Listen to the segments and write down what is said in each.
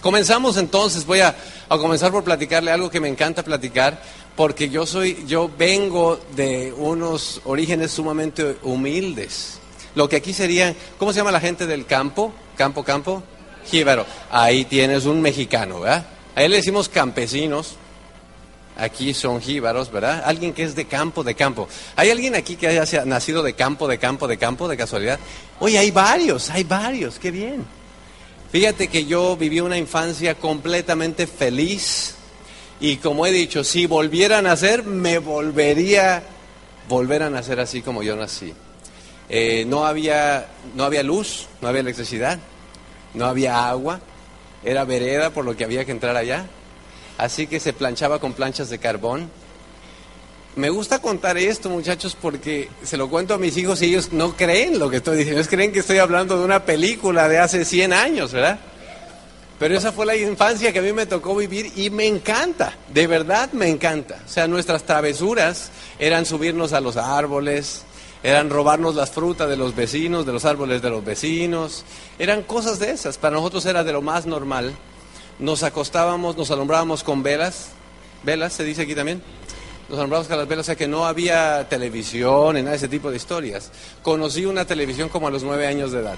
Comenzamos entonces, voy a, a, comenzar por platicarle algo que me encanta platicar, porque yo soy, yo vengo de unos orígenes sumamente humildes. Lo que aquí sería, ¿cómo se llama la gente del campo? Campo, campo. Jíbaro. Ahí tienes un mexicano, ¿verdad? A él le decimos campesinos. Aquí son jíbaros, ¿verdad? Alguien que es de campo, de campo. ¿Hay alguien aquí que haya nacido de campo, de campo, de campo, de casualidad? Oye, hay varios, hay varios, qué bien. Fíjate que yo viví una infancia completamente feliz y como he dicho, si volviera a nacer, me volvería volver a nacer así como yo nací. Eh, no, había, no había luz, no había electricidad, no había agua, era vereda por lo que había que entrar allá, así que se planchaba con planchas de carbón. Me gusta contar esto, muchachos, porque se lo cuento a mis hijos y ellos no creen lo que estoy diciendo, ellos creen que estoy hablando de una película de hace 100 años, ¿verdad? Pero esa fue la infancia que a mí me tocó vivir y me encanta, de verdad me encanta. O sea, nuestras travesuras eran subirnos a los árboles, eran robarnos las frutas de los vecinos, de los árboles de los vecinos, eran cosas de esas. Para nosotros era de lo más normal. Nos acostábamos, nos alumbrábamos con velas, velas se dice aquí también. Nos las velas, o sea que no había televisión ni nada de ese tipo de historias. Conocí una televisión como a los nueve años de edad.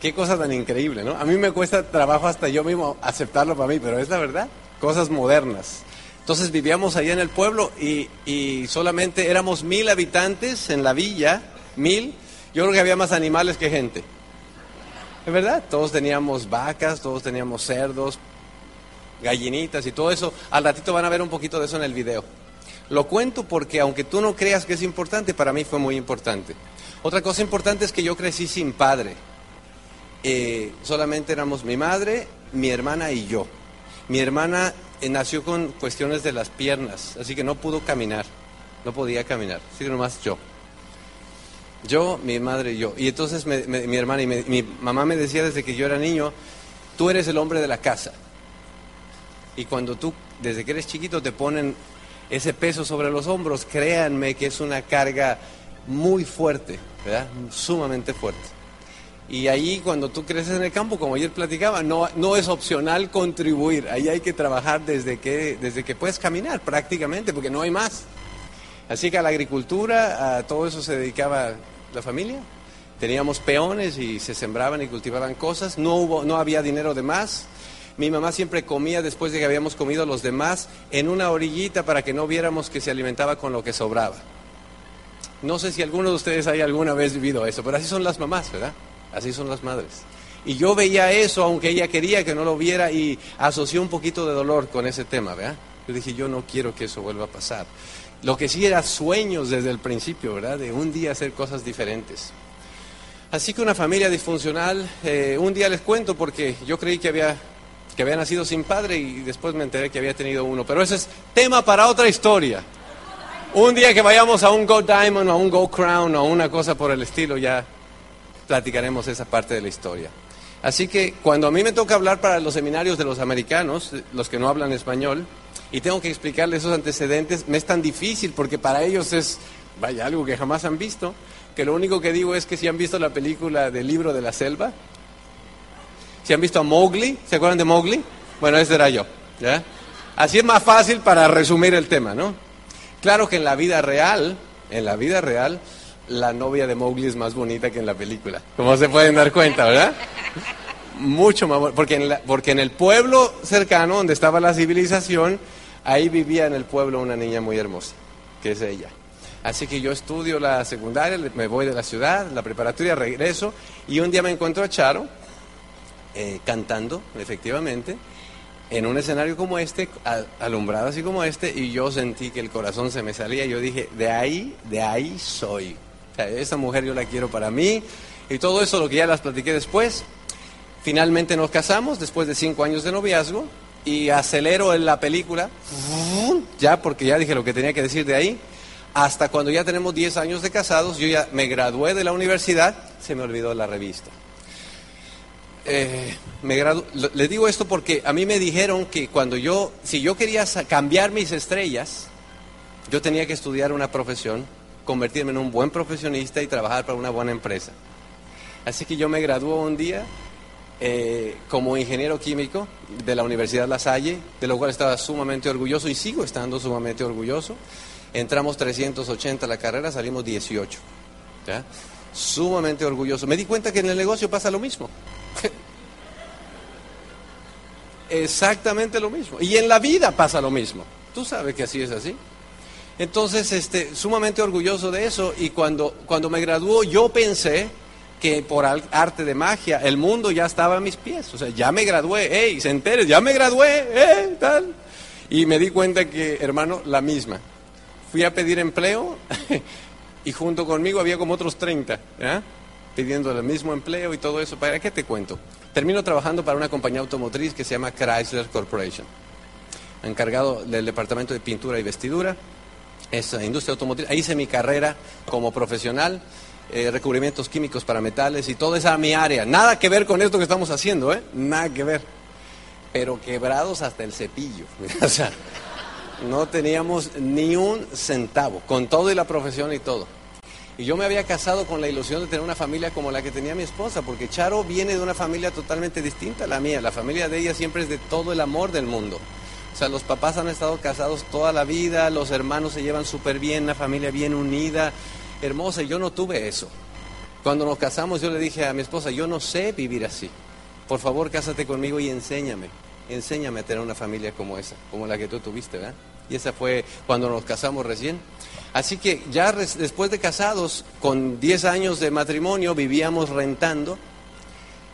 Qué cosa tan increíble, ¿no? A mí me cuesta trabajo hasta yo mismo aceptarlo para mí, pero es la verdad. Cosas modernas. Entonces vivíamos allá en el pueblo y, y, solamente éramos mil habitantes en la villa, mil. Yo creo que había más animales que gente. Es verdad, todos teníamos vacas, todos teníamos cerdos, gallinitas y todo eso. Al ratito van a ver un poquito de eso en el video. Lo cuento porque aunque tú no creas que es importante, para mí fue muy importante. Otra cosa importante es que yo crecí sin padre. Eh, solamente éramos mi madre, mi hermana y yo. Mi hermana eh, nació con cuestiones de las piernas, así que no pudo caminar, no podía caminar, así que nomás yo. Yo, mi madre y yo. Y entonces mi hermana y mi mamá me decía desde que yo era niño, tú eres el hombre de la casa. Y cuando tú, desde que eres chiquito, te ponen ese peso sobre los hombros, créanme que es una carga muy fuerte, ¿verdad? Sumamente fuerte. Y ahí cuando tú creces en el campo, como ayer platicaba, no, no es opcional contribuir. Ahí hay que trabajar desde que, desde que puedes caminar prácticamente, porque no hay más. Así que a la agricultura, a todo eso se dedicaba la familia. Teníamos peones y se sembraban y cultivaban cosas. No, hubo, no había dinero de más. Mi mamá siempre comía después de que habíamos comido los demás en una orillita para que no viéramos que se alimentaba con lo que sobraba. No sé si alguno de ustedes haya alguna vez vivido eso, pero así son las mamás, ¿verdad? Así son las madres. Y yo veía eso, aunque ella quería que no lo viera, y asoció un poquito de dolor con ese tema, ¿verdad? Yo dije, yo no quiero que eso vuelva a pasar. Lo que sí era sueños desde el principio, ¿verdad? De un día hacer cosas diferentes. Así que una familia disfuncional, eh, un día les cuento porque yo creí que había, que había nacido sin padre y después me enteré que había tenido uno. Pero ese es tema para otra historia. Un día que vayamos a un Go Diamond o a un Go Crown o una cosa por el estilo, ya platicaremos esa parte de la historia. Así que cuando a mí me toca hablar para los seminarios de los americanos, los que no hablan español, y tengo que explicarles esos antecedentes, me es tan difícil porque para ellos es, vaya, algo que jamás han visto, que lo único que digo es que si han visto la película del libro de la selva, si han visto a Mowgli, ¿se acuerdan de Mowgli? Bueno, ese era yo, ¿ya? Así es más fácil para resumir el tema, ¿no? Claro que en la vida real, en la vida real, la novia de Mowgli es más bonita que en la película. Como se pueden dar cuenta, ¿verdad? Mucho más porque en, porque en el pueblo cercano donde estaba la civilización, ahí vivía en el pueblo una niña muy hermosa, que es ella. Así que yo estudio la secundaria, me voy de la ciudad, la preparatoria, regreso y un día me encuentro a Charo eh, cantando, efectivamente, en un escenario como este, alumbrado así como este, y yo sentí que el corazón se me salía. Yo dije, de ahí, de ahí soy esa mujer yo la quiero para mí. Y todo eso, lo que ya las platiqué después. Finalmente nos casamos después de cinco años de noviazgo y acelero en la película, ya porque ya dije lo que tenía que decir de ahí, hasta cuando ya tenemos 10 años de casados, yo ya me gradué de la universidad, se me olvidó la revista. Eh, me le digo esto porque a mí me dijeron que cuando yo, si yo quería cambiar mis estrellas, yo tenía que estudiar una profesión convertirme en un buen profesionista y trabajar para una buena empresa. Así que yo me graduó un día eh, como ingeniero químico de la Universidad La Salle, de lo cual estaba sumamente orgulloso y sigo estando sumamente orgulloso. Entramos 380 a la carrera, salimos 18. ¿ya? Sumamente orgulloso. Me di cuenta que en el negocio pasa lo mismo. Exactamente lo mismo. Y en la vida pasa lo mismo. Tú sabes que así es así. Entonces, este, sumamente orgulloso de eso. Y cuando, cuando me graduó, yo pensé que por arte de magia el mundo ya estaba a mis pies. O sea, ya me gradué, hey, se entere, ya me gradué, eh, tal. Y me di cuenta que, hermano, la misma. Fui a pedir empleo y junto conmigo había como otros 30, ¿ya? Pidiendo el mismo empleo y todo eso. ¿Para qué te cuento? Termino trabajando para una compañía automotriz que se llama Chrysler Corporation, encargado del departamento de pintura y vestidura. Es industria automotriz. Ahí hice mi carrera como profesional. Eh, recubrimientos químicos para metales y toda esa mi área. Nada que ver con esto que estamos haciendo, ¿eh? Nada que ver. Pero quebrados hasta el cepillo. o sea, no teníamos ni un centavo, con todo y la profesión y todo. Y yo me había casado con la ilusión de tener una familia como la que tenía mi esposa, porque Charo viene de una familia totalmente distinta a la mía. La familia de ella siempre es de todo el amor del mundo. O sea, los papás han estado casados toda la vida, los hermanos se llevan súper bien, la familia bien unida hermosa, y yo no tuve eso. Cuando nos casamos yo le dije a mi esposa, yo no sé vivir así. Por favor, cásate conmigo y enséñame. Enséñame a tener una familia como esa, como la que tú tuviste, ¿verdad? Y esa fue cuando nos casamos recién. Así que ya después de casados, con 10 años de matrimonio, vivíamos rentando.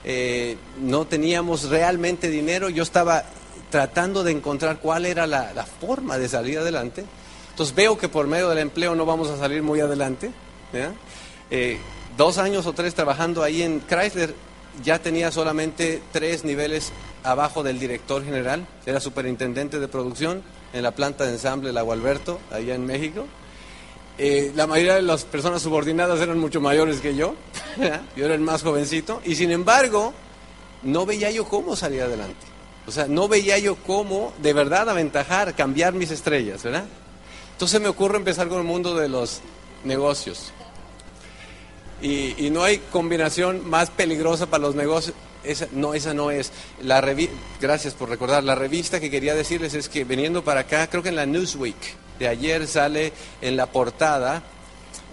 Eh, no teníamos realmente dinero. Yo estaba tratando de encontrar cuál era la, forma de salir adelante. Entonces veo que por medio del empleo no vamos a salir muy adelante. Eh, dos años o tres trabajando ahí en Chrysler, ya tenía solamente tres niveles abajo del director general, era superintendente de producción en la planta de ensamble Lago Alberto, allá en México. Eh, la mayoría de las personas subordinadas eran mucho mayores que yo, yo era el más jovencito, y sin embargo, no veía yo cómo salir adelante. O sea, no veía yo cómo de verdad aventajar, cambiar mis estrellas, ¿verdad? Entonces me ocurre empezar con el mundo de los negocios. Y, no hay combinación más peligrosa para los negocios. Esa, no, esa no es. La Gracias por recordar. La revista que quería decirles es que viniendo para acá, creo que en la Newsweek de ayer sale en la portada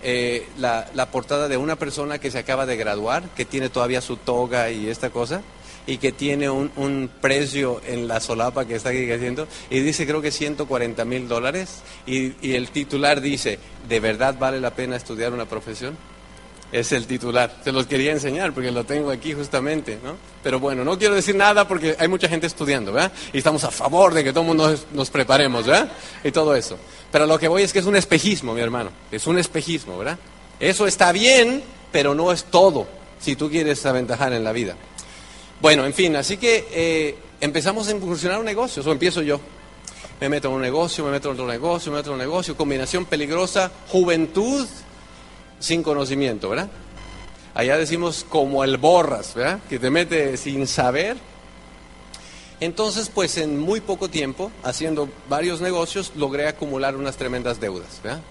eh, la, la, portada de una persona que se acaba de graduar, que tiene todavía su toga y esta cosa y que tiene un, un, precio en la solapa que está aquí haciendo y dice creo que 140 mil dólares y, y, el titular dice, ¿de verdad vale la pena estudiar una profesión? Es el titular. Se los quería enseñar porque lo tengo aquí justamente, ¿no? Pero bueno, no quiero decir nada porque hay mucha gente estudiando, ¿verdad? Y estamos a favor de que todo mundo nos preparemos, ¿verdad? Y todo eso. Pero lo que voy es que es un espejismo, mi hermano. Es un espejismo, ¿verdad? Eso está bien, pero no es todo si tú quieres aventajar en la vida. Bueno, en fin, así que eh, empezamos a incursionar un negocio, o empiezo yo. Me meto en un negocio, me meto en otro negocio, me meto en un negocio, combinación peligrosa, juventud sin conocimiento, ¿verdad? Allá decimos como el borras, ¿verdad? Que te mete sin saber. Entonces, pues en muy poco tiempo, haciendo varios negocios, logré acumular unas tremendas deudas, ¿verdad?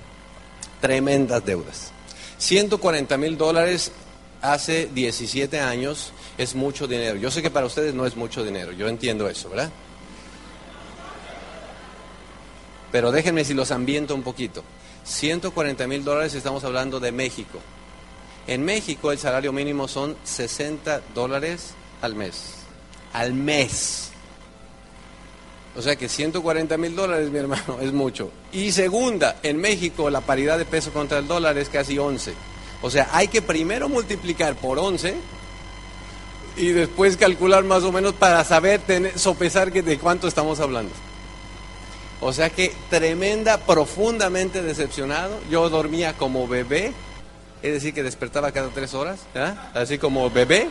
Tremendas deudas. 140 mil dólares hace 17 años es mucho dinero. Yo sé que para ustedes no es mucho dinero, yo entiendo eso, ¿verdad? Pero déjenme si los ambiento un poquito. 140 mil dólares estamos hablando de México. En México el salario mínimo son 60 dólares al mes. Al mes. O sea que 140 mil dólares, mi hermano, es mucho. Y segunda, en México la paridad de peso contra el dólar es casi 11. O sea, hay que primero multiplicar por 11 y después calcular más o menos para saber tener, sopesar que de cuánto estamos hablando. O sea que tremenda, profundamente decepcionado. Yo dormía como bebé, es decir, que despertaba cada tres horas, así como bebé.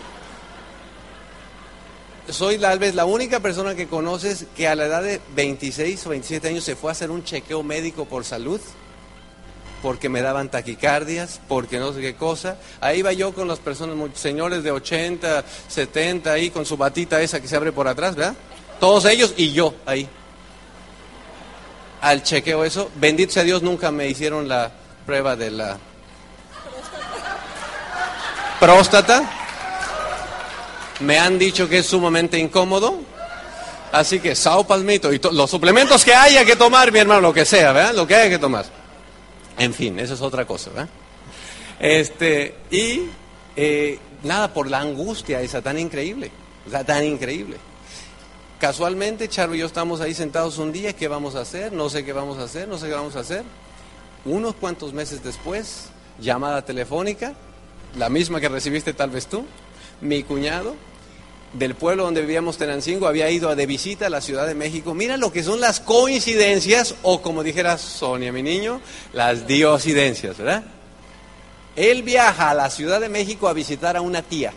Soy tal vez la única persona que conoces que a la edad de 26 o 27 años se fue a hacer un chequeo médico por salud porque me daban taquicardias, porque no sé qué cosa. Ahí iba yo con las personas, señores de 80, 70, ahí con su batita esa que se abre por atrás, ¿verdad? Todos ellos y yo ahí. Al chequeo eso, bendito sea Dios, nunca me hicieron la prueba de la próstata. Me han dicho que es sumamente incómodo. Así que sao palmito y los suplementos que haya que tomar, mi hermano, lo que sea, ¿verdad? Lo que haya que tomar. En fin, eso es otra cosa, ¿verdad? Este, y eh, nada, por la angustia esa tan increíble, o sea, tan increíble. Casualmente, Charo y yo estamos ahí sentados un día, ¿qué vamos a hacer? No sé qué vamos a hacer, no sé qué vamos a hacer. Unos cuantos meses después, llamada telefónica, la misma que recibiste tal vez tú, mi cuñado del pueblo donde vivíamos Tenancingo había ido de visita a la Ciudad de México. Mira lo que son las coincidencias o como dijera Sonia, mi niño, las diosidencias, ¿verdad? Él viaja a la Ciudad de México a visitar a una tía.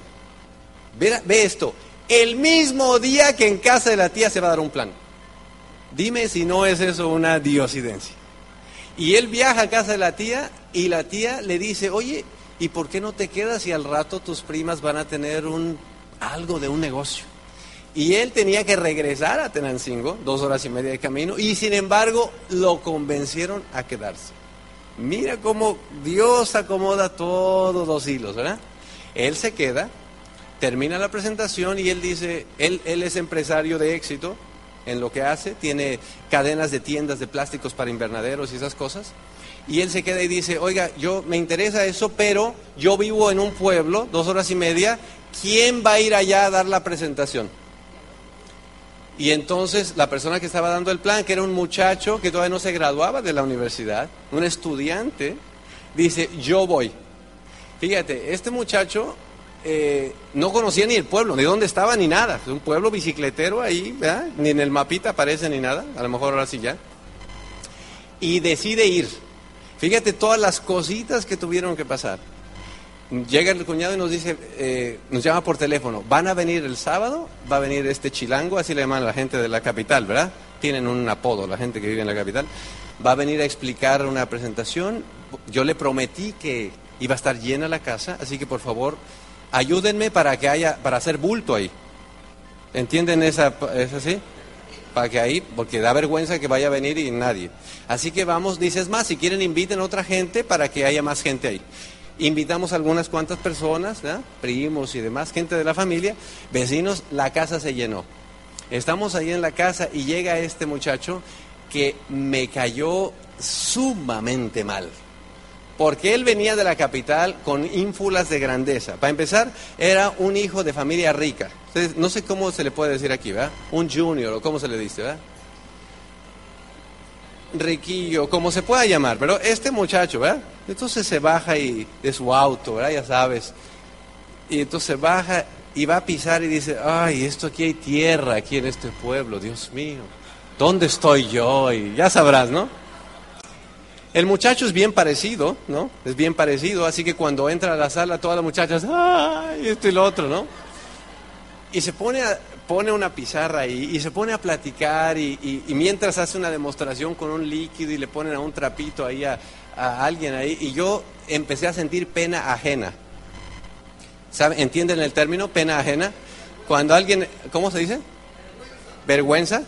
Ve, ve esto, el mismo día que en casa de la tía se va a dar un plan. Dime si no es eso una diosidencia. Y él viaja a casa de la tía y la tía le dice, oye, ¿y por qué no te quedas y al rato tus primas van a tener un, algo de un negocio? Y él tenía que regresar a Tenancingo, dos horas y media de camino, y sin embargo lo convencieron a quedarse. Mira cómo Dios acomoda todos los hilos, ¿verdad? Él se queda, termina la presentación y él dice, él, es empresario de éxito en lo que hace, tiene cadenas de tiendas de plásticos para invernaderos y esas cosas. Y él se queda y dice, oiga, yo me interesa eso, pero yo vivo en un pueblo, dos horas y media, ¿quién va a ir allá a dar la presentación? Y entonces la persona que estaba dando el plan, que era un muchacho que todavía no se graduaba de la universidad, un estudiante, dice, yo voy. Fíjate, este muchacho eh, no conocía ni el pueblo, ni dónde estaba, ni nada. Es un pueblo bicicletero ahí, ¿verdad? Ni en el mapita aparece ni nada, a lo mejor ahora sí ya. Y decide ir. Fíjate todas las cositas que tuvieron que pasar. Llega el cuñado y nos dice, eh, nos llama por teléfono, van a venir el sábado, va a venir este chilango, así le llaman a la gente de la capital, ¿verdad? Tienen un apodo, la gente que vive en la capital. Va a venir a explicar una presentación. Yo le prometí que iba a estar llena la casa, así que por favor ayúdenme para que haya, para hacer bulto ahí. ¿Entienden esa, es así? Para que ahí, porque da vergüenza que vaya a venir y nadie. Así que vamos, dices más, si quieren inviten a otra gente para que haya más gente ahí. Invitamos a algunas cuantas personas, primos y demás, gente de la familia, vecinos, la casa se llenó. Estamos ahí en la casa y llega este muchacho que me cayó sumamente mal porque él venía de la capital con ínfulas de grandeza. Para empezar, era un hijo de familia rica. no sé cómo se le puede decir aquí, ¿verdad? Un junior, o cómo se le dice, ¿verdad? Riquillo, como se pueda llamar, pero este muchacho, ¿verdad? Entonces se baja y, de su auto, ¿verdad? Ya sabes. Y entonces baja y va a pisar y dice, ay, esto aquí hay tierra, aquí en este pueblo, Dios mío. ¿Dónde estoy yo? Y ya sabrás, ¿no? El muchacho es bien parecido, ¿no? Es bien parecido, así que cuando entra a la sala, todas las muchachas, ¡ay! Esto y lo otro, ¿no? Y se pone, a, pone una pizarra ahí y se pone a platicar y, mientras hace una demostración con un líquido y le ponen a un trapito ahí a, a alguien ahí, y yo empecé a sentir pena ajena. ¿Entienden el término pena ajena? Cuando alguien, ¿cómo se dice? Vergüenza.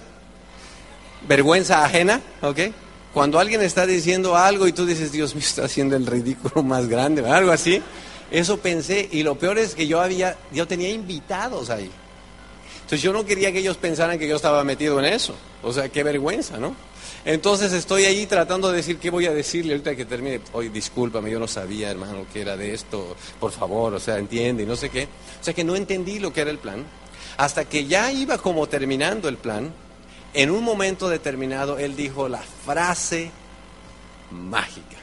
Vergüenza ajena, ¿ok? Cuando alguien está diciendo algo y tú dices, Dios mío, está haciendo el ridículo más grande, algo así, eso pensé y lo peor es que yo había, yo tenía invitados ahí. Entonces yo no quería que ellos pensaran que yo estaba metido en eso. O sea, qué vergüenza, ¿no? Entonces estoy ahí tratando de decir qué voy a decirle ahorita que termine. Oye, discúlpame, yo no sabía, hermano, que era de esto. Por favor, o sea, entiende y no sé qué. O sea que no entendí lo que era el plan. Hasta que ya iba como terminando el plan, en un momento determinado él dijo la frase mágica.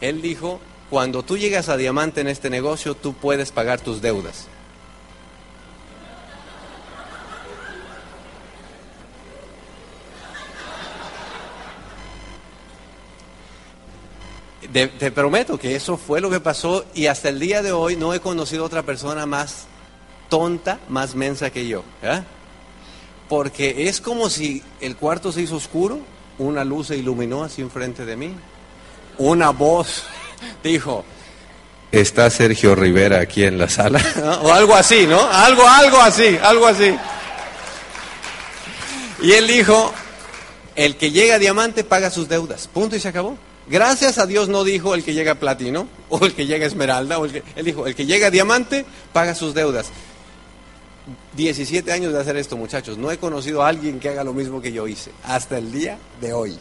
Él dijo, cuando tú llegas a diamante en este negocio, tú puedes pagar tus deudas. te prometo que eso fue lo que pasó y hasta el día de hoy no he conocido otra persona más tonta, más mensa que yo. ¿eh? Porque es como si el cuarto se hizo oscuro, una luz se iluminó así enfrente de mí, una voz dijo, está Sergio Rivera aquí en la sala, o algo así, ¿no? Algo, algo así, algo así. Y él dijo, el que llega a diamante paga sus deudas, punto y se acabó. Gracias a Dios no dijo el que llega a platino o el que llega a esmeralda, o el que, él dijo, el que llega a diamante paga sus deudas. 17 años de hacer esto, muchachos. No he conocido a alguien que haga lo mismo que yo hice hasta el día de hoy.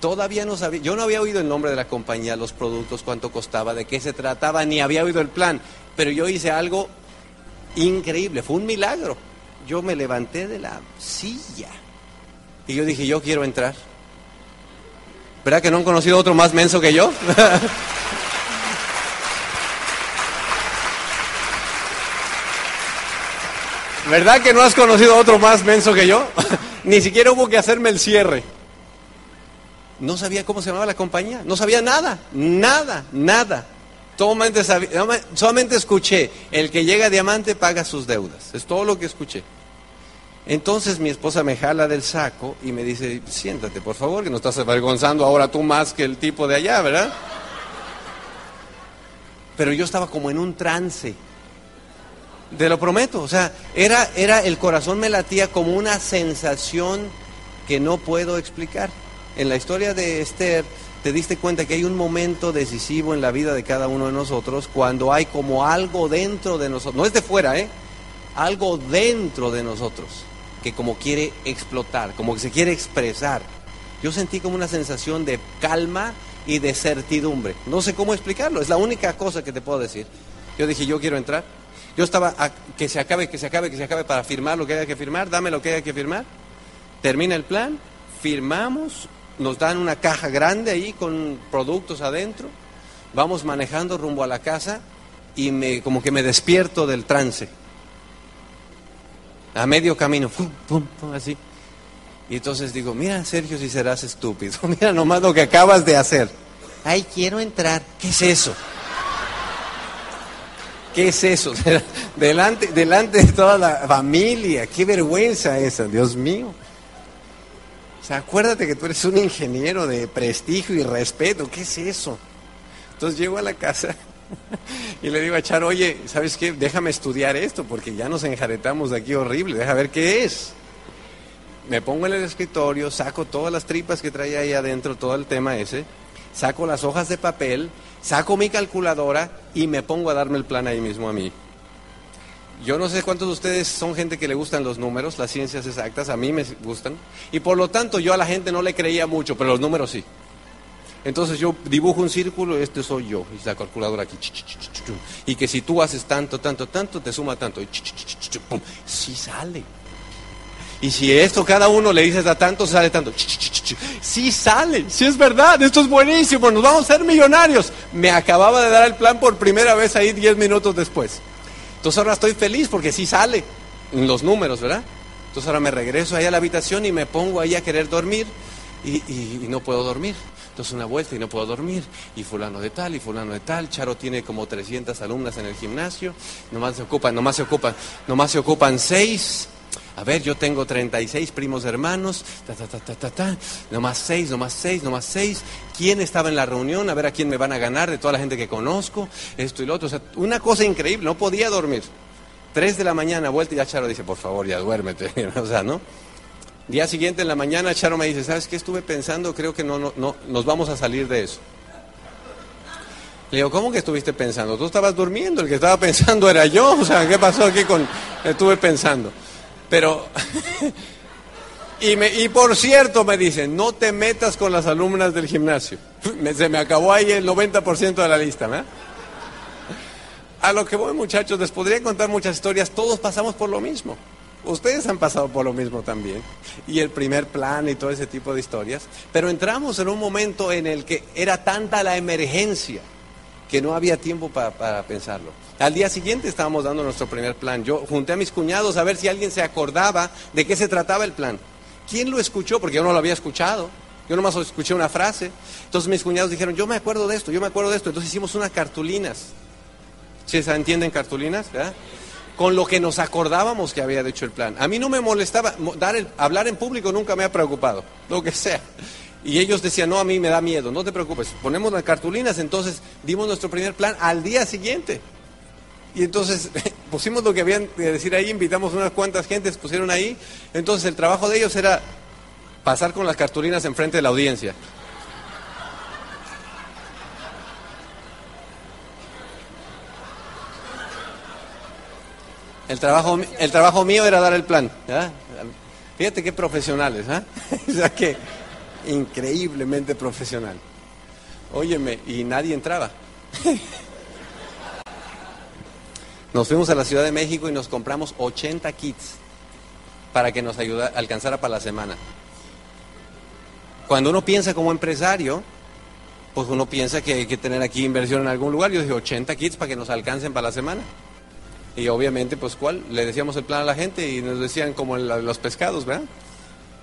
Todavía no sabía, yo no había oído el nombre de la compañía, los productos, cuánto costaba, de qué se trataba, ni había oído el plan, pero yo hice algo increíble, fue un milagro. Yo me levanté de la silla y yo dije, yo quiero entrar. ¿Verdad que no han conocido otro más menso que yo? ¿Verdad que no has conocido otro más menso que yo? Ni siquiera hubo que hacerme el cierre. No sabía cómo se llamaba la compañía, no sabía nada, nada, nada. Solamente, solamente escuché, el que llega a diamante paga sus deudas. Es todo lo que escuché. Entonces mi esposa me jala del saco y me dice, siéntate por favor, que no estás avergonzando ahora tú más que el tipo de allá, ¿verdad? Pero yo estaba como en un trance. Te lo prometo, o sea, era, era el corazón me latía como una sensación que no puedo explicar. En la historia de Esther te diste cuenta que hay un momento decisivo en la vida de cada uno de nosotros cuando hay como algo dentro de nosotros, no es de fuera, ¿eh? Algo dentro de nosotros que como quiere explotar, como que se quiere expresar. Yo sentí como una sensación de calma y de certidumbre. No sé cómo explicarlo, es la única cosa que te puedo decir. Yo dije, yo quiero entrar. Yo estaba a que se acabe, que se acabe, que se acabe para firmar lo que haya que firmar, dame lo que haya que firmar. Termina el plan, firmamos, nos dan una caja grande ahí con productos adentro, vamos manejando rumbo a la casa y me como que me despierto del trance. A medio camino, pum, pum, pum, así. Y entonces digo, mira Sergio si serás estúpido, mira nomás lo que acabas de hacer. Ay, quiero entrar. ¿Qué es eso? ¿Qué es eso? delante, delante de toda la familia. Qué vergüenza esa, Dios mío. O sea, acuérdate que tú eres un ingeniero de prestigio y respeto. ¿Qué es eso? Entonces llego a la casa y le digo a Charo, oye, ¿sabes qué? Déjame estudiar esto porque ya nos enjaretamos de aquí horrible. Deja ver qué es. Me pongo en el escritorio, saco todas las tripas que traía ahí adentro, todo el tema ese, saco las hojas de papel saco mi calculadora y me pongo a darme el plan ahí mismo a mí. Yo no sé cuántos de ustedes son gente que le gustan los números, las ciencias exactas, a mí me gustan. Y por lo tanto yo a la gente no le creía mucho, pero los números sí. Entonces yo dibujo un círculo, este soy yo, y la calculadora aquí. Y que si tú haces tanto, tanto, tanto, te suma tanto. Y sí sale. Y si esto cada uno le dices a tanto, sale tanto. Sí sale, sí es verdad, esto es buenísimo, nos vamos a ser millonarios. Me acababa de dar el plan por primera vez ahí 10 minutos después. Entonces ahora estoy feliz porque sí sale en los números, ¿verdad? Entonces ahora me regreso ahí a la habitación y me pongo ahí a querer dormir y, y no puedo dormir. Entonces una vuelta y no puedo dormir. Y fulano de tal, y fulano de tal. Charo tiene como 300 alumnas en el gimnasio. Nomás se ocupan, nomás se ocupan, nomás se ocupan seis. A ver, yo tengo 36 primos hermanos, ta, ta, ta, ta, ta, ta, nomás seis, nomás seis, nomás seis. ¿Quién estaba en la reunión? A ver a quién me van a ganar de toda la gente que conozco, esto y lo otro. O sea, una cosa increíble, no podía dormir. Tres de la mañana, vuelta y ya Charo dice, por favor, ya duérmete. o sea, ¿no? Día siguiente en la mañana, Charo me dice, ¿sabes qué estuve pensando? Creo que no, no, no, nos vamos a salir de eso. Le digo, ¿cómo que estuviste pensando? Tú estabas durmiendo, el que estaba pensando era yo. O sea, ¿qué pasó aquí con... Estuve pensando. Pero, y, me, y por cierto me dicen, no te metas con las alumnas del gimnasio. se me acabó ahí el 90% de la lista, ¿verdad? A lo que voy muchachos, les podría contar muchas historias, todos pasamos por lo mismo. Ustedes han pasado por lo mismo también. Y el primer plan y todo ese tipo de historias. Pero entramos en un momento en el que era tanta la emergencia que no había tiempo para pensarlo. Al día siguiente estábamos dando nuestro primer plan. Yo junté a mis cuñados a ver si alguien se acordaba de qué se trataba el plan. ¿Quién lo escuchó? Porque yo no lo había escuchado. Yo nomás escuché una frase. Entonces mis cuñados dijeron, yo me acuerdo de esto, yo me acuerdo de esto. Entonces hicimos unas cartulinas. ¿Sí se entienden cartulinas? Con lo que nos acordábamos que había dicho el plan. A mí no me molestaba, hablar en público nunca me ha preocupado, lo que sea. Y ellos decían, no, a mí me da miedo, no te preocupes, ponemos las cartulinas, entonces dimos nuestro primer plan al día siguiente. Y entonces pusimos lo que habían de decir ahí, invitamos unas cuantas gentes, pusieron ahí. Entonces el trabajo de ellos era pasar con las cartulinas enfrente de la audiencia. El trabajo, el trabajo mío era dar el plan. Fíjate qué profesionales, ¿ah? o sea que increíblemente profesional. Óyeme, y nadie entraba. Nos fuimos a la Ciudad de México y nos compramos 80 kits para que nos ayudara, alcanzara para la semana. Cuando uno piensa como empresario, pues uno piensa que hay que tener aquí inversión en algún lugar. Yo dije 80 kits para que nos alcancen para la semana. Y obviamente, pues, ¿cuál? Le decíamos el plan a la gente y nos decían como los pescados, ¿verdad?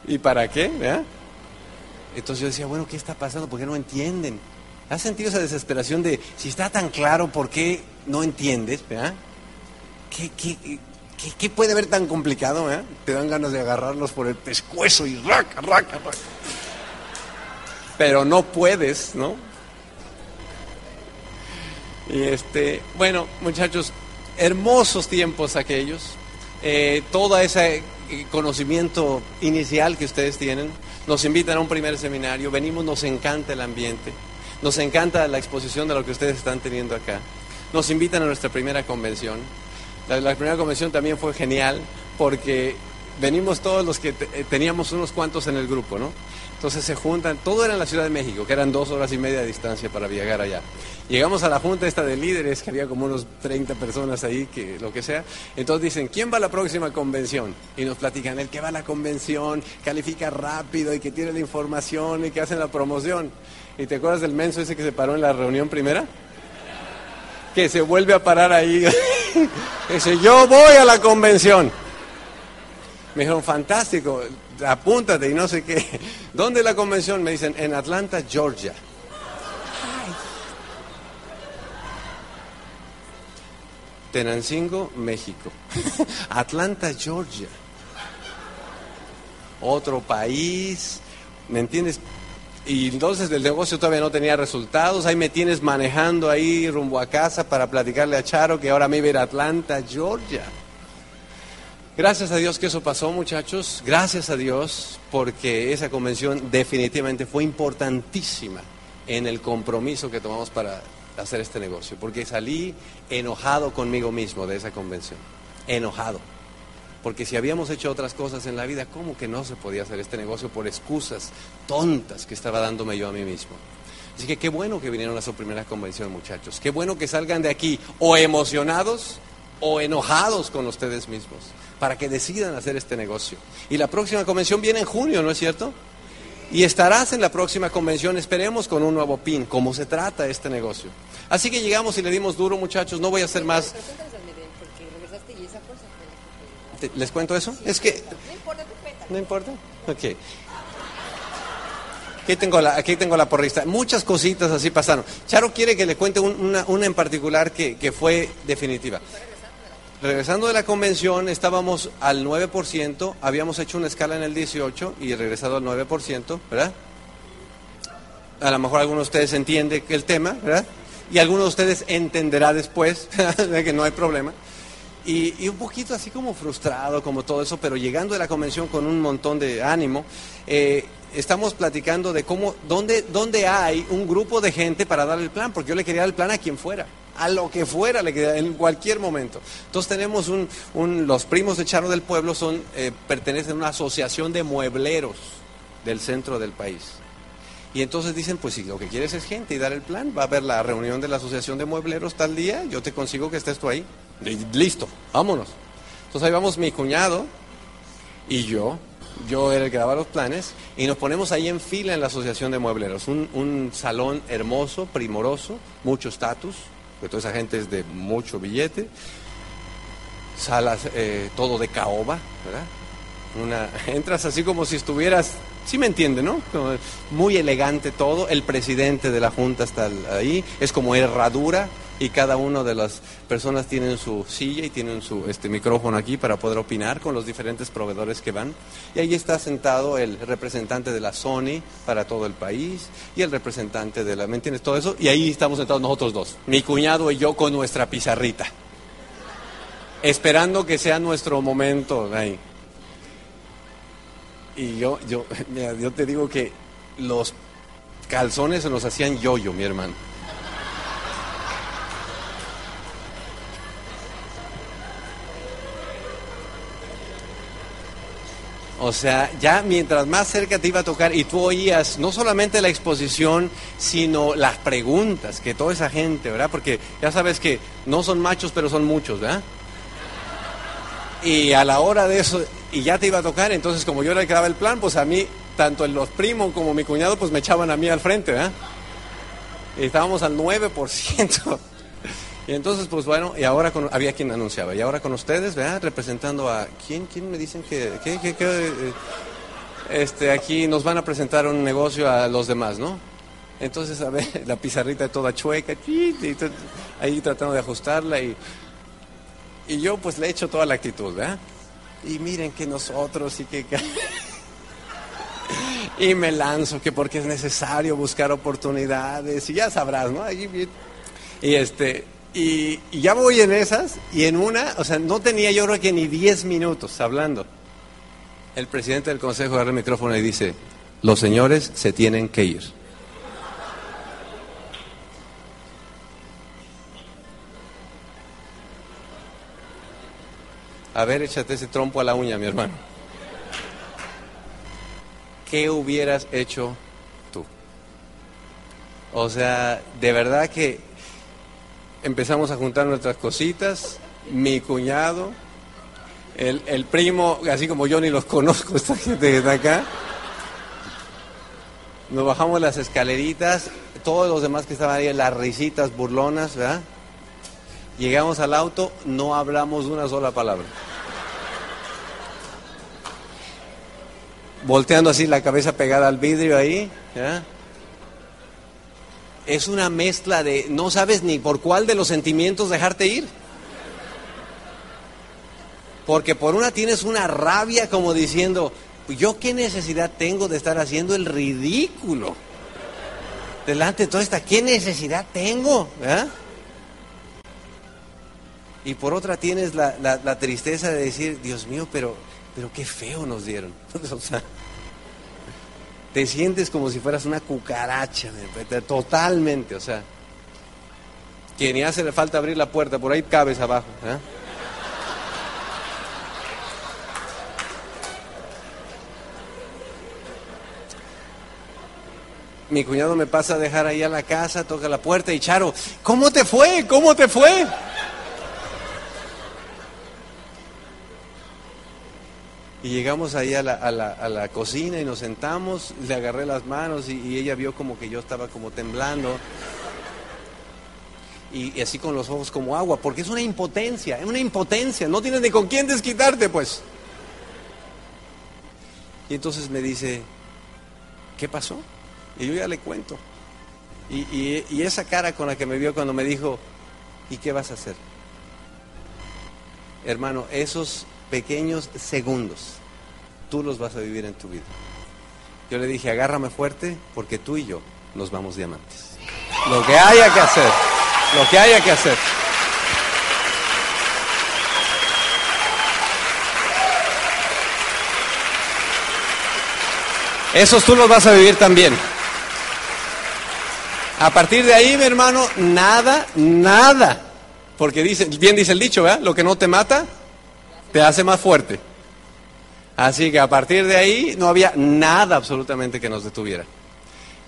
¿Y para qué? ¿verdad? Entonces yo decía, bueno, ¿qué está pasando? ¿Por qué no entienden? ¿Has sentido esa desesperación de, si está tan claro, ¿por qué no entiendes? ¿verdad? ¿Qué, qué, qué, puede haber tan complicado? Te dan ganas de agarrarlos por el pescuezo y raca, raca, raca. Pero no puedes, ¿no? Y este, bueno, muchachos, hermosos tiempos aquellos, eh, todo ese eh, conocimiento inicial que ustedes tienen, nos invitan a un primer seminario, venimos, nos encanta el ambiente, nos encanta la exposición de lo que ustedes están teniendo acá, nos invitan a nuestra primera convención, la, primera convención también fue genial porque venimos todos los que eh, teníamos unos cuantos en el grupo, ¿no? Entonces se juntan, todo era en la Ciudad de México, que eran dos horas y media de distancia para viajar allá. Llegamos a la junta esta de líderes, que había como unos 30 personas ahí, que lo que sea. Entonces dicen, ¿quién va a la próxima convención? Y nos platican, el que va a la convención, califica rápido y que tiene la información y que hace la promoción. ¿Y te acuerdas del menso ese que se paró en la reunión primera? Que se vuelve a parar ahí. Dice, yo voy a la convención. Me dijeron, fantástico, apúntate y no sé qué. ¿Dónde es la convención? Me dicen, en Atlanta, Georgia. Tenancingo, México. Atlanta, Georgia. Otro país, ¿me entiendes? Y entonces el negocio todavía no tenía resultados. Ahí me tienes manejando ahí rumbo a casa para platicarle a Charo que ahora me iba a ir a Atlanta, Georgia. Gracias a Dios que eso pasó, muchachos. Gracias a Dios porque esa convención definitivamente fue importantísima en el compromiso que tomamos para hacer este negocio. Porque salí enojado conmigo mismo de esa convención. Enojado. Porque si habíamos hecho otras cosas en la vida, ¿cómo que no se podía hacer este negocio por excusas tontas que estaba dándome yo a mí mismo? Así que qué bueno que vinieron a su primera convención, muchachos. Qué bueno que salgan de aquí o emocionados o enojados con ustedes mismos para que decidan hacer este negocio. Y la próxima convención viene en junio, ¿no es cierto? Y estarás en la próxima convención, esperemos, con un nuevo PIN, como se trata este negocio. Así que llegamos y le dimos duro, muchachos, no voy a hacer más. ¿Les cuento eso? Es que... No importa, ¿No importa? Ok. Aquí tengo, la, aquí tengo la porrista. Muchas cositas así pasaron. Charo quiere que le cuente una, una, en particular que, que fue definitiva. Regresando de la convención, estábamos al 9%, habíamos hecho una escala en el 18 y regresado al 9%, ¿verdad? A lo mejor algunos de ustedes entienden el tema, ¿verdad? Y algunos de ustedes entenderá después, de que no hay problema. Y, un poquito así como frustrado, como todo eso, pero llegando de la convención con un montón de ánimo, eh, estamos platicando de cómo, dónde, dónde hay un grupo de gente para dar el plan, porque yo le quería dar el plan a quien fuera a lo que fuera, le en cualquier momento. Entonces tenemos un, los primos de Charo del Pueblo son, eh, pertenecen a una asociación de muebleros del centro del país. Y entonces dicen, pues si lo que quieres es gente y dar el plan, va a haber la reunión de la asociación de muebleros tal día, yo te consigo que estés tú ahí. listo, vámonos. Entonces ahí vamos mi cuñado y yo, yo era el que daba los planes, y nos ponemos ahí en fila en la asociación de muebleros. Un, un salón hermoso, primoroso, mucho estatus, porque toda esa gente es de mucho billete, salas eh, todo de caoba, ¿verdad? Una, entras así como si estuvieras, sí me entiende, ¿no? Muy elegante todo, el presidente de la Junta está ahí, es como herradura y cada una de las personas tienen su silla y tienen su este micrófono aquí para poder opinar con los diferentes proveedores que van. Y ahí está sentado el representante de la Sony para todo el país y el representante de la, ¿me entiendes? Todo eso. Y ahí estamos sentados nosotros dos, mi cuñado y yo con nuestra pizarrita, esperando que sea nuestro momento ahí. Y yo, yo, yo te digo que los calzones se los hacían yo-yo, mi hermano. O sea, ya mientras más cerca te iba a tocar y tú oías no solamente la exposición, sino las preguntas que toda esa gente, ¿verdad? Porque ya sabes que no son machos, pero son muchos, ¿verdad? Y a la hora de eso, y ya te iba a tocar, entonces como yo era el que daba el plan, pues a mí, tanto los primos como mi cuñado, pues me echaban a mí al frente, ¿verdad? Y estábamos al 9%. Y entonces, pues bueno, y ahora con, había quien anunciaba, y ahora con ustedes, ¿verdad? Representando a, ¿quién, quién me dicen que, qué, qué, eh, este, aquí nos van a presentar un negocio a los demás, ¿no? Entonces, a ver, la pizarrita toda chueca, ahí tratando de ajustarla y, y yo pues le echo toda la actitud, ¿verdad? Y miren que nosotros y que... y me lanzo que porque es necesario buscar oportunidades y ya sabrás, ¿no? y este, y, ya voy en esas, y en una, o sea, no tenía yo creo que ni 10 minutos hablando. El presidente del consejo agarra el micrófono y dice, los señores se tienen que ir. A ver, échate ese trompo a la uña, mi hermano. ¿Qué hubieras hecho tú? O sea, de verdad que empezamos a juntar nuestras cositas, mi cuñado, el, primo, así como yo ni los conozco, esta gente que está acá. Nos bajamos las escaleritas, todos los demás que estaban ahí, las risitas burlonas, ¿verdad? Llegamos al auto, no hablamos una sola palabra. Volteando así la cabeza pegada al vidrio ahí, ¿verdad? Es una mezcla de no sabes ni por cuál de los sentimientos dejarte ir. Porque por una tienes una rabia como diciendo, yo qué necesidad tengo de estar haciendo el ridículo. Delante de toda esta, ¿qué necesidad tengo? Y por otra tienes la, la, tristeza de decir, Dios mío, pero, pero qué feo nos dieron. o sea, te sientes como si fueras una cucaracha, totalmente, o sea, que ni hace falta abrir la puerta, por ahí cabes abajo. ¿eh? Mi cuñado me pasa a dejar ahí a la casa, toca la puerta y Charo, ¿cómo te fue? ¿Cómo te fue? Y llegamos ahí a la, a, la, a la, cocina y nos sentamos, le agarré las manos y, ella vio como que yo estaba como temblando. Y, así con los ojos como agua, porque es una impotencia, es una impotencia, no tienes ni con quién desquitarte pues. Y entonces me dice, ¿qué pasó? Y yo ya le cuento. Y, y esa cara con la que me vio cuando me dijo, ¿y qué vas a hacer? Hermano, esos pequeños segundos, tú los vas a vivir en tu vida. Yo le dije, agárrame fuerte porque tú y yo nos vamos diamantes. Lo que haya que hacer, lo que haya que hacer. Esos tú los vas a vivir también. A partir de ahí, mi hermano, nada, nada. Porque dice, bien dice el dicho. Lo que no te mata, te hace más fuerte. Así que a partir de ahí no había nada absolutamente que nos detuviera.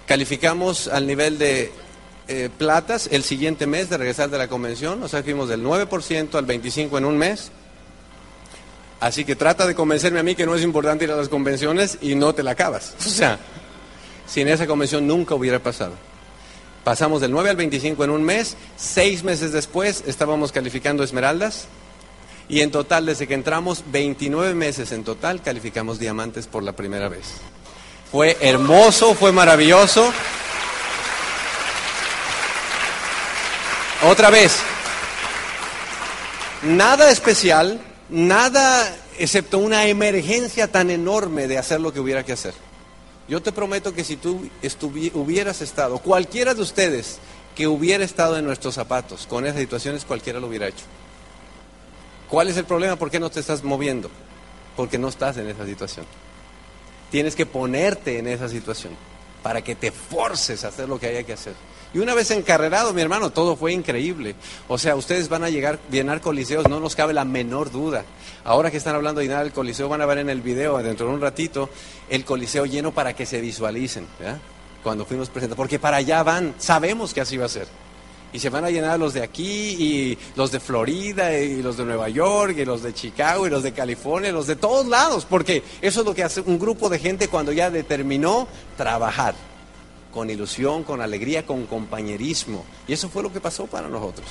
Calificamos al nivel de eh, platas el siguiente mes de regresar de la convención, o sea, fuimos del 9% al 25% en un mes. Así que trata de convencerme a mí que no es importante ir a las convenciones y no te la acabas. O sea, sin esa convención nunca hubiera pasado. Pasamos del 9 al 25 en un mes, seis meses después estábamos calificando esmeraldas, y en total, desde que entramos, 29 meses en total, calificamos diamantes por la primera vez. Fue hermoso, fue maravilloso. Otra vez, nada especial, nada excepto una emergencia tan enorme de hacer lo que hubiera que hacer. Yo te prometo que si tú hubieras estado, cualquiera de ustedes que hubiera estado en nuestros zapatos con esas situaciones, cualquiera lo hubiera hecho. ¿Cuál es el problema? ¿Por qué no te estás moviendo? Porque no estás en esa situación. Tienes que ponerte en esa situación para que te forces a hacer lo que haya que hacer. Y una vez encarrerado, mi hermano, todo fue increíble. O sea, ustedes van a llegar, llenar coliseos, no nos cabe la menor duda. Ahora que están hablando de llenar el coliseo, van a ver en el video, dentro de un ratito, el coliseo lleno para que se visualicen, cuando fuimos presentados. Porque para allá van, sabemos que así va a ser. Y se van a llenar los de aquí, y los de Florida, y los de Nueva York, y los de Chicago, y los de California, y los de todos lados. Porque eso es lo que hace un grupo de gente cuando ya determinó trabajar con ilusión, con alegría, con compañerismo. Y eso fue lo que pasó para nosotros.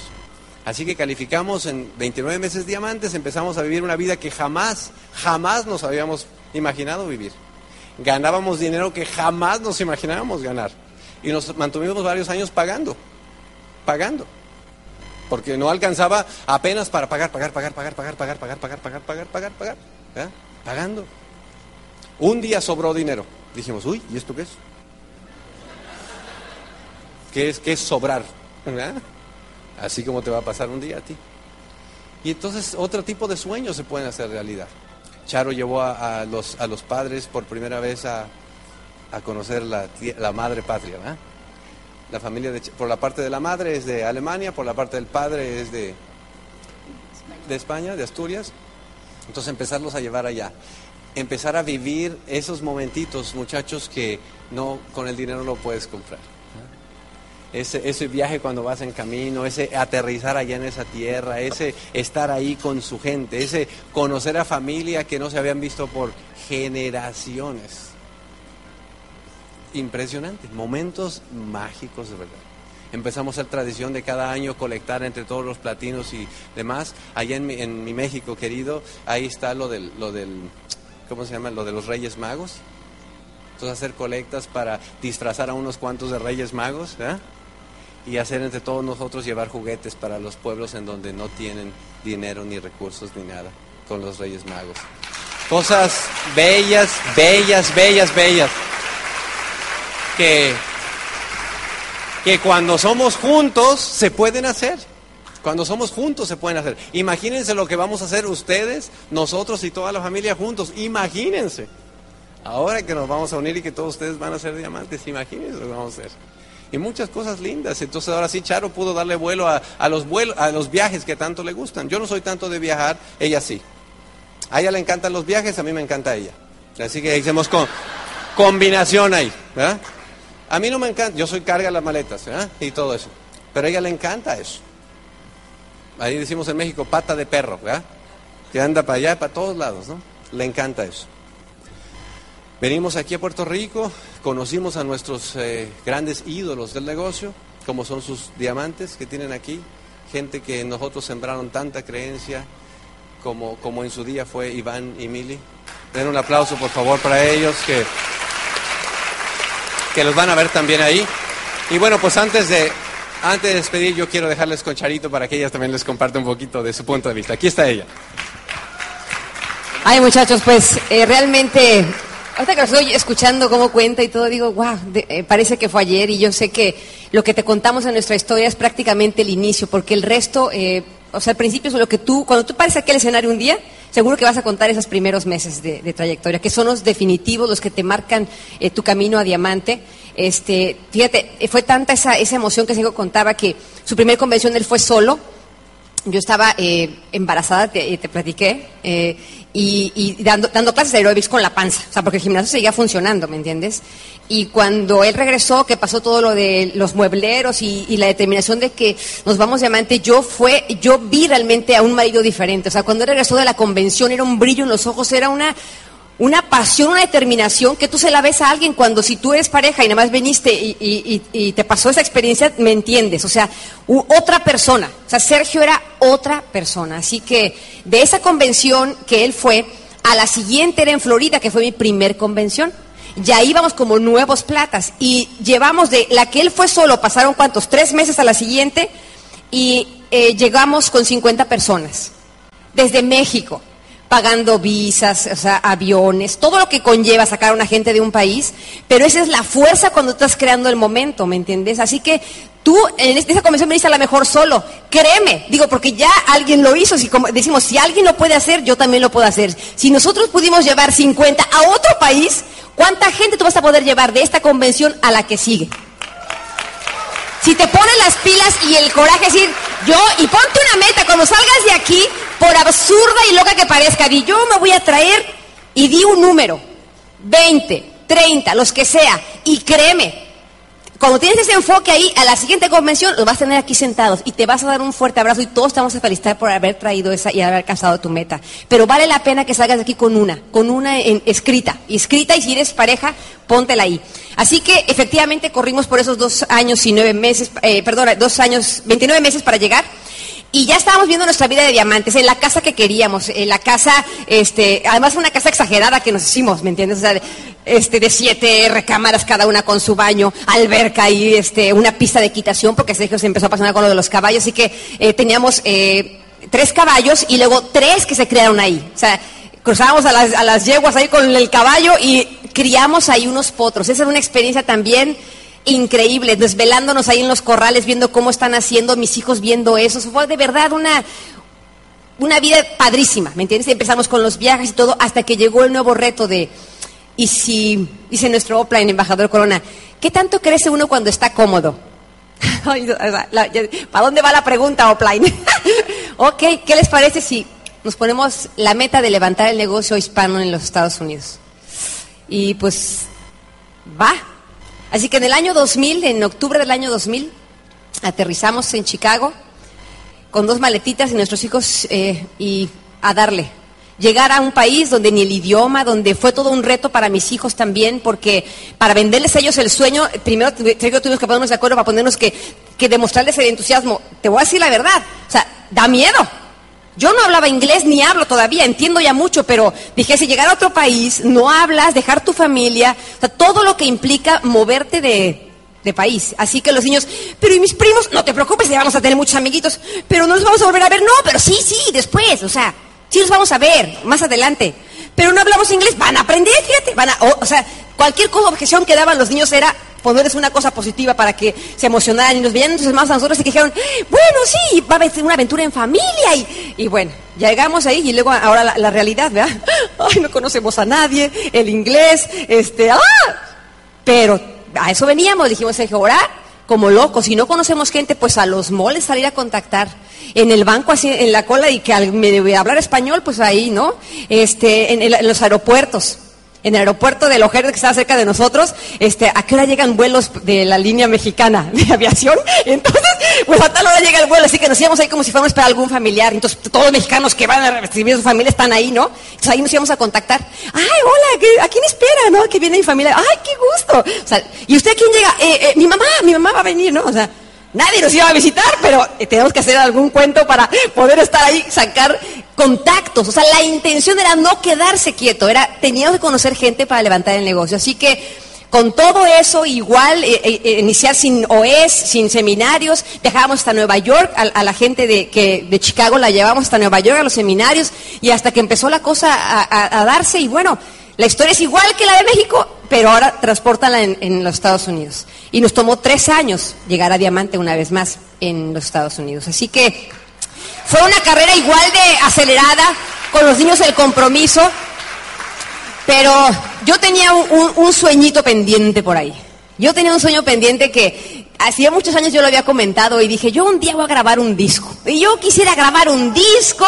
Así que calificamos en 29 meses diamantes, empezamos a vivir una vida que jamás, jamás nos habíamos imaginado vivir. Ganábamos dinero que jamás nos imaginábamos ganar. Y nos mantuvimos varios años pagando, pagando. Porque no alcanzaba apenas para pagar, pagar, pagar, pagar, pagar, pagar, pagar, pagar, pagar, pagar, pagar, pagar, pagando. Un día sobró dinero. Dijimos, uy, ¿y esto qué es? ¿Qué es, qué es sobrar? Así como te va a pasar un día a ti. Y entonces otro tipo de sueños se pueden hacer realidad. Charo llevó a, los, a los padres por primera vez a, conocer la, la, madre patria. La familia de, por la parte de la madre es de Alemania, por la parte del padre es de, de España, de Asturias. Entonces empezarlos a llevar allá. Empezar a vivir esos momentitos, muchachos, que no con el dinero lo puedes comprar ese, ese viaje cuando vas en camino, ese aterrizar allá en esa tierra, ese estar ahí con su gente, ese conocer a familia que no se habían visto por generaciones. Impresionante, momentos mágicos de verdad. Empezamos a hacer tradición de cada año colectar entre todos los platinos y demás. Allá en mi, en mi México querido, ahí está lo del, lo del, ¿cómo se llama? Lo de los Reyes Magos. Entonces hacer colectas para disfrazar a unos cuantos de Reyes Magos. ¿eh? y hacer entre todos nosotros llevar juguetes para los pueblos en donde no tienen dinero ni recursos ni nada con los Reyes Magos. Cosas bellas, bellas, bellas, bellas. Que, que cuando somos juntos se pueden hacer. Cuando somos juntos se pueden hacer. Imagínense lo que vamos a hacer ustedes, nosotros y toda la familia juntos. Imagínense. Ahora que nos vamos a unir y que todos ustedes van a ser diamantes, imagínense lo que vamos a hacer y muchas cosas lindas. Entonces ahora sí Charo pudo darle vuelo a, los vuelos, a los viajes que tanto le gustan. Yo no soy tanto de viajar, ella sí. A ella le encantan los viajes, a mí me encanta ella. Así que hicimos con, combinación ahí. A mí no me encanta, yo soy carga las maletas y todo eso. Pero a ella le encanta eso. Ahí decimos en México pata de perro, ¿verdad? que anda para allá, para todos lados, ¿no? Le encanta eso. Venimos aquí a Puerto Rico, conocimos a nuestros eh, grandes ídolos del negocio, como son sus diamantes que tienen aquí, gente que nosotros sembraron tanta creencia como, como en su día fue Iván y Mili. Den un aplauso por favor para ellos que, que los van a ver también ahí. Y bueno, pues antes de, antes de despedir yo quiero dejarles con Charito para que ellas también les comparte un poquito de su punto de vista. Aquí está ella. Ay muchachos, pues eh, realmente Ahorita que estoy escuchando cómo cuenta y todo, digo, wow, eh, parece que fue ayer y yo sé que lo que te contamos en nuestra historia es prácticamente el inicio, porque el resto, eh, o sea, al principio es lo que tú, cuando tú pares aquel escenario un día, seguro que vas a contar esos primeros meses de, trayectoria, que son los definitivos, los que te marcan eh, tu camino a diamante. Este, fíjate, fue tanta esa, esa emoción que Sigo contaba que su primera convención él fue solo. Yo estaba embarazada, te, te platiqué, y, dando, dando, clases de aeróbics con la panza, o sea, porque el gimnasio seguía funcionando, ¿me entiendes? Y cuando él regresó, que pasó todo lo de los muebleros y, la determinación de que nos vamos diamante, yo fue, yo vi realmente a un marido diferente, o sea, cuando él regresó de la convención era un brillo en los ojos, era una, una pasión, una determinación que tú se la ves a alguien cuando si tú eres pareja y nada más viniste y, te pasó esa experiencia, me entiendes. O sea, otra persona. O sea, Sergio era otra persona. Así que de esa convención que él fue, a la siguiente era en Florida, que fue mi primer convención. Ya íbamos como nuevos platas y llevamos de la que él fue solo, pasaron cuántos, tres meses a la siguiente y eh, llegamos con 50 personas desde México pagando visas, o sea, aviones, todo lo que conlleva sacar a una gente de un país, pero esa es la fuerza cuando estás creando el momento, ¿me entiendes? Así que tú en esa convención dices a la mejor solo, créeme, digo, porque ya alguien lo hizo, si como decimos, si alguien lo puede hacer, yo también lo puedo hacer. Si nosotros pudimos llevar 50 a otro país, ¿cuánta gente tú vas a poder llevar de esta convención a la que sigue? si te pones las pilas y el coraje, decir, yo, y ponte una meta, cuando salgas de aquí, por absurda y loca que parezca, di, yo me voy a traer y di un número, 20, 30, los que sea, y créeme, cuando tienes ese enfoque ahí, a la siguiente convención los vas a tener aquí sentados y te vas a dar un fuerte abrazo y todos te vamos a felicitar por haber traído esa y haber alcanzado tu meta. Pero vale la pena que salgas de aquí con una, con una escrita, escrita y si eres pareja, póntela ahí. Así que efectivamente corrimos por esos dos años y nueve meses, eh, perdón, dos años, 29 meses para llegar. Y ya estábamos viendo nuestra vida de diamantes, en la casa que queríamos, en la casa, este, además una casa exagerada que nos hicimos, ¿me entiendes? O sea, este, de siete recámaras cada una con su baño, alberca y este, una pista de equitación, porque Sergio se empezó a apasionar con lo de los caballos, así que eh, teníamos eh, tres caballos y luego tres que se crearon ahí. O sea, cruzábamos a las, a las yeguas ahí con el caballo y criamos ahí unos potros. Esa es una experiencia también increíble, desvelándonos ahí en los corrales, viendo cómo están haciendo, mis hijos viendo eso. Fue de verdad una, una vida padrísima, ¿me entiendes? Empezamos con los viajes y todo, hasta que llegó el nuevo reto de, y si, dice nuestro offline, embajador Corona, ¿qué tanto crece uno cuando está cómodo? ¿Para dónde va la pregunta, offline? ok, ¿qué les parece si nos ponemos la meta de levantar el negocio hispano en los Estados Unidos? Y pues, va, Así que en el año 2000, en octubre del año 2000, aterrizamos en Chicago con dos maletitas y nuestros hijos eh, y a darle. Llegar a un país donde ni el idioma, donde fue todo un reto para mis hijos también, porque para venderles a ellos el sueño, primero tuvimos que ponernos de acuerdo para ponernos que, que demostrarles el entusiasmo. Te voy a decir la verdad, o sea, da miedo. Yo no hablaba inglés ni hablo todavía, entiendo ya mucho, pero dije, si llegar a otro país, no hablas, dejar tu familia, o sea, todo lo que implica moverte de, país. Así que los niños, pero ¿y mis primos? No te preocupes, ya vamos a tener muchos amiguitos, pero no los vamos a volver a ver, no, pero sí, sí, después, o sea, sí los vamos a ver más adelante. Pero no hablamos inglés, van a aprender, fíjate, van a, o, sea, cualquier objeción que daban los niños era ponerles una cosa positiva para que se emocionaran y nos veían entonces más a nosotros y dijeron, bueno, sí, va a haber una aventura en familia y, y bueno, llegamos ahí y luego ahora la, realidad, ¿verdad? Ay, no conocemos a nadie, el inglés, este, ¡ah! Pero a eso veníamos, dijimos, que orar como locos. Si no conocemos gente, pues a los moles salir a contactar. En el banco, así en la cola, y que me debe hablar español, pues ahí, ¿no? Este, en los aeropuertos en el aeropuerto de Lojer, que está cerca de nosotros, este, ¿a qué hora llegan vuelos de la línea mexicana de aviación? Entonces, pues a tal hora llega el vuelo, así que nos íbamos ahí como si fuéramos para algún familiar. Entonces, todos los mexicanos que van a recibir a su familia están ahí, ¿no? Entonces ahí nos íbamos a contactar. ¡Ay, hola! ¿A quién espera, no? Que viene mi familia. ¡Ay, qué gusto! O sea, ¿y usted quién llega? Eh, eh, mi mamá, mi mamá va a venir, ¿no? O sea, Nadie nos iba a visitar, pero eh, tenemos que hacer algún cuento para poder estar ahí, sacar contactos. O sea, la intención era no quedarse quieto, era teníamos que conocer gente para levantar el negocio. Así que con todo eso, igual, eh, eh, iniciar sin OES, sin seminarios, dejábamos hasta Nueva York, a, la gente de, que, de Chicago la llevamos hasta Nueva York a los seminarios, y hasta que empezó la cosa a, darse, y bueno, la historia es igual que la de México, pero ahora transportanla en, los Estados Unidos. Y nos tomó tres años llegar a Diamante una vez más en los Estados Unidos. Así que fue una carrera igual de acelerada, con los niños el compromiso, pero yo tenía un, sueñito pendiente por ahí. Yo tenía un sueño pendiente que hacía muchos años yo lo había comentado y dije, yo un día voy a grabar un disco. Y yo quisiera grabar un disco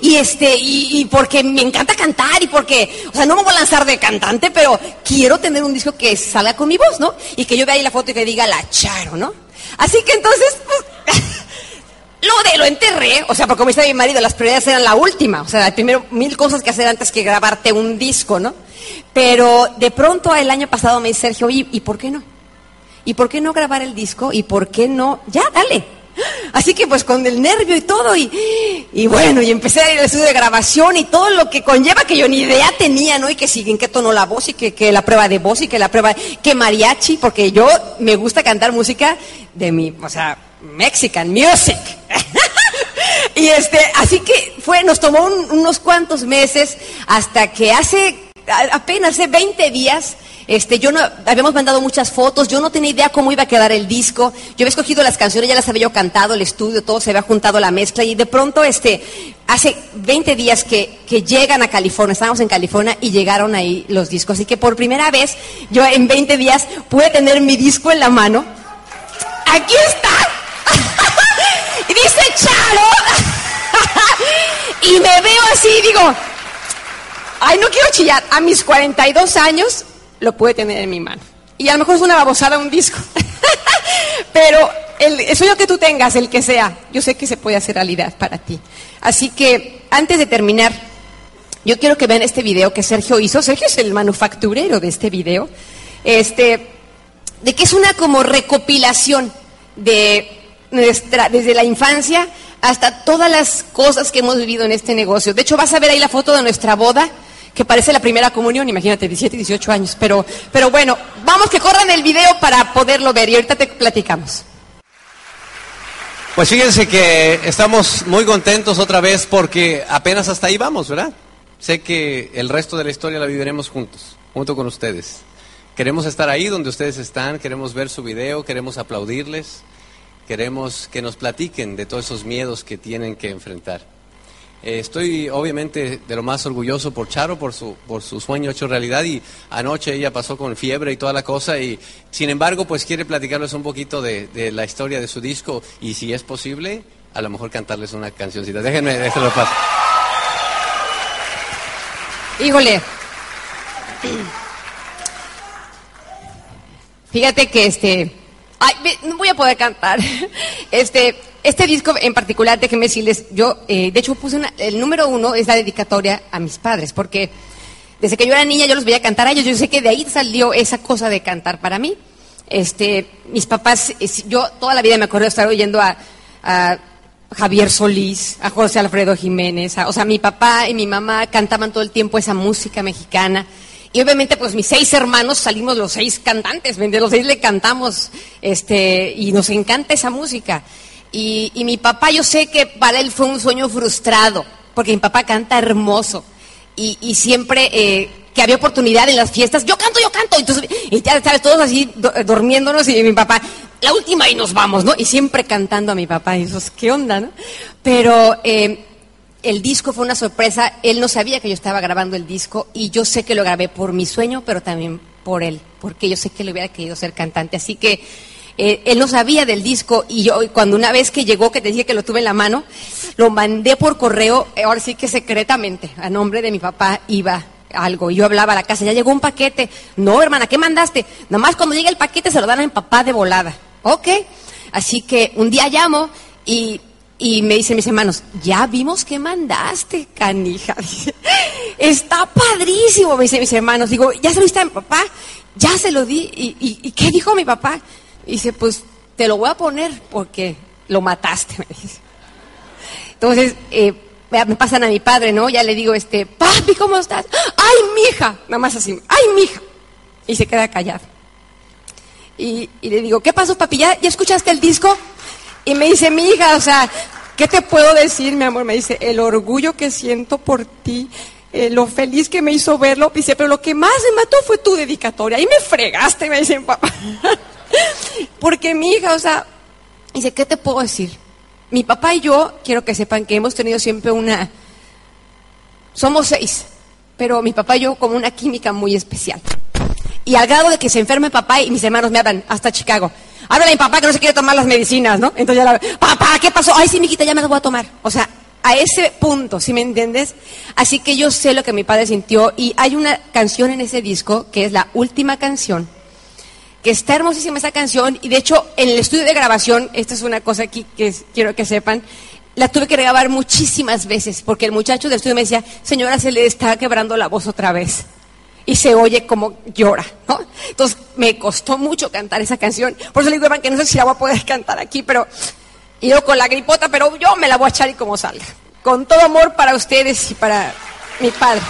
y este, y, porque me encanta cantar y porque, o sea, no me voy a lanzar de cantante, pero quiero tener un disco que salga con mi voz, ¿no? Y que yo vea ahí la foto y que diga la Charo, ¿no? Así que entonces, pues, Lo de lo enterré, o sea, porque como dice mi marido, las prioridades eran la última, o sea, primero mil cosas que hacer antes que grabarte un disco, ¿no? Pero de pronto el año pasado me dice Sergio, ¿y, ¿y por qué no? ¿Y por qué no grabar el disco? ¿Y por qué no? Ya, dale. Así que pues con el nervio y todo, y, y bueno, y empecé a ir al estudio de grabación y todo lo que conlleva que yo ni idea tenía, ¿no? Y que siguen qué tono la voz y que, que la prueba de voz y que la prueba, que mariachi, porque yo me gusta cantar música de mi, o sea, Mexican music. y este, así que fue, nos tomó unos cuantos meses hasta que hace apenas hace 20 días este, yo no, habíamos mandado muchas fotos, yo no tenía idea cómo iba a quedar el disco, yo había escogido las canciones, ya las había yo cantado, el estudio, todo se había juntado la mezcla y de pronto, este, hace 20 días que, que llegan a California, estábamos en California y llegaron ahí los discos, así que por primera vez yo en 20 días pude tener mi disco en la mano aquí está. y dice Charo. y me veo así y digo, ay, no quiero chillar. A mis 42 años lo puede tener en mi mano. Y a lo mejor es una babosada un disco. Pero el, sueño que tú tengas, el que sea, yo sé que se puede hacer realidad para ti. Así que antes de terminar, yo quiero que vean este video que Sergio hizo. Sergio es el manufacturero de este video. Este, de que es una como recopilación de nuestra, desde la infancia hasta todas las cosas que hemos vivido en este negocio. De hecho, vas a ver ahí la foto de nuestra boda, que parece la primera comunión, imagínate, 17 y 18 años. Pero, pero bueno, vamos que corran el video para poderlo ver y ahorita te platicamos. Pues fíjense que estamos muy contentos otra vez porque apenas hasta ahí vamos, ¿verdad? Sé que el resto de la historia la viviremos juntos, junto con ustedes. Queremos estar ahí donde ustedes están, queremos ver su video, queremos aplaudirles, queremos que nos platiquen de todos esos miedos que tienen que enfrentar. Eh, estoy obviamente de lo más orgulloso por Charo, por su, por su sueño hecho realidad y anoche ella pasó con fiebre y toda la cosa y sin embargo pues quiere platicarles un poquito de, la historia de su disco y si es posible a lo mejor cantarles una cancioncita. Déjenme, déjenlo pasar. Híjole. Fíjate que este Ay, no voy a poder cantar. Este, este disco en particular, déjenme decirles, yo, eh, de hecho, puse el número uno, es la dedicatoria a mis padres, porque desde que yo era niña yo los veía cantar a ellos, yo sé que de ahí salió esa cosa de cantar para mí. Este, mis papás, yo toda la vida me acuerdo de estar oyendo a, Javier Solís, a José Alfredo Jiménez, o sea, mi papá y mi mamá cantaban todo el tiempo esa música mexicana. Y obviamente, pues mis seis hermanos salimos los seis cantantes, de los seis le cantamos, este, y nos encanta esa música. Y, mi papá, yo sé que para él fue un sueño frustrado, porque mi papá canta hermoso. Y, siempre eh, que había oportunidad en las fiestas, yo canto, yo canto. Entonces, y ya sabes, todos así durmiéndonos y mi papá, la última y nos vamos, ¿no? Y siempre cantando a mi papá. Y eso, ¿qué onda, no? Pero eh, el disco fue una sorpresa. Él no sabía que yo estaba grabando el disco y yo sé que lo grabé por mi sueño, pero también por él, porque yo sé que le hubiera querido ser cantante. Así que eh, él no sabía del disco y yo cuando una vez que llegó, que te dije que lo tuve en la mano, lo mandé por correo, eh, ahora sí que secretamente, a nombre de mi papá iba algo. Y yo hablaba a la casa, ya llegó un paquete. No, hermana, ¿qué mandaste? Nada más cuando llegue el paquete se lo dan a mi papá de volada. Ok. Así que un día llamo y y me dicen mis hermanos, ya vimos que mandaste, canija. Está padrísimo, me dicen mis hermanos. Digo, ¿ya se lo viste a mi papá? Ya se lo di. ¿Y, qué dijo mi papá? dice, pues te lo voy a poner porque lo mataste, me dice. Entonces, eh, me pasan a mi padre, ¿no? Ya le digo, este, papi, ¿cómo estás? ¡Ay, mija! Nada más así, ¡ay, mija! Y se queda callado. Y, le digo, ¿qué pasó, papi? ¿Ya, ¿Ya escuchaste el disco? Y me dice, mi hija, o sea, ¿qué te puedo decir, mi amor? Me dice, el orgullo que siento por ti, eh, lo feliz que me hizo verlo. Dice, pero lo que más me mató fue tu dedicatoria. Ahí me fregaste, me dice papá. Porque mi hija, o sea, dice, ¿qué te puedo decir? Mi papá y yo, quiero que sepan que hemos tenido siempre una... Somos seis, pero mi papá y yo como una química muy especial. Y al grado de que se enferme papá y mis hermanos me hablan hasta Chicago. Háblale a mi papá que no se quiere tomar las medicinas, ¿no? Entonces ya la papá, ¿qué pasó? Ay, sí, mijita, ya me las voy a tomar. O sea, a ese punto, ¿sí me entiendes? Así que yo sé lo que mi padre sintió y hay una canción en ese disco que es la última canción, que está hermosísima esa canción y de hecho en el estudio de grabación, esta es una cosa aquí que quiero que sepan, la tuve que grabar muchísimas veces porque el muchacho del estudio me decía, señora, se le está quebrando la voz otra vez y se oye como llora, ¿no? Entonces me costó mucho cantar esa canción. Por eso le digo, que no sé si la voy a poder cantar aquí, pero y yo con la gripota, pero yo me la voy a echar y como salga. Con todo amor para ustedes y para mi padre.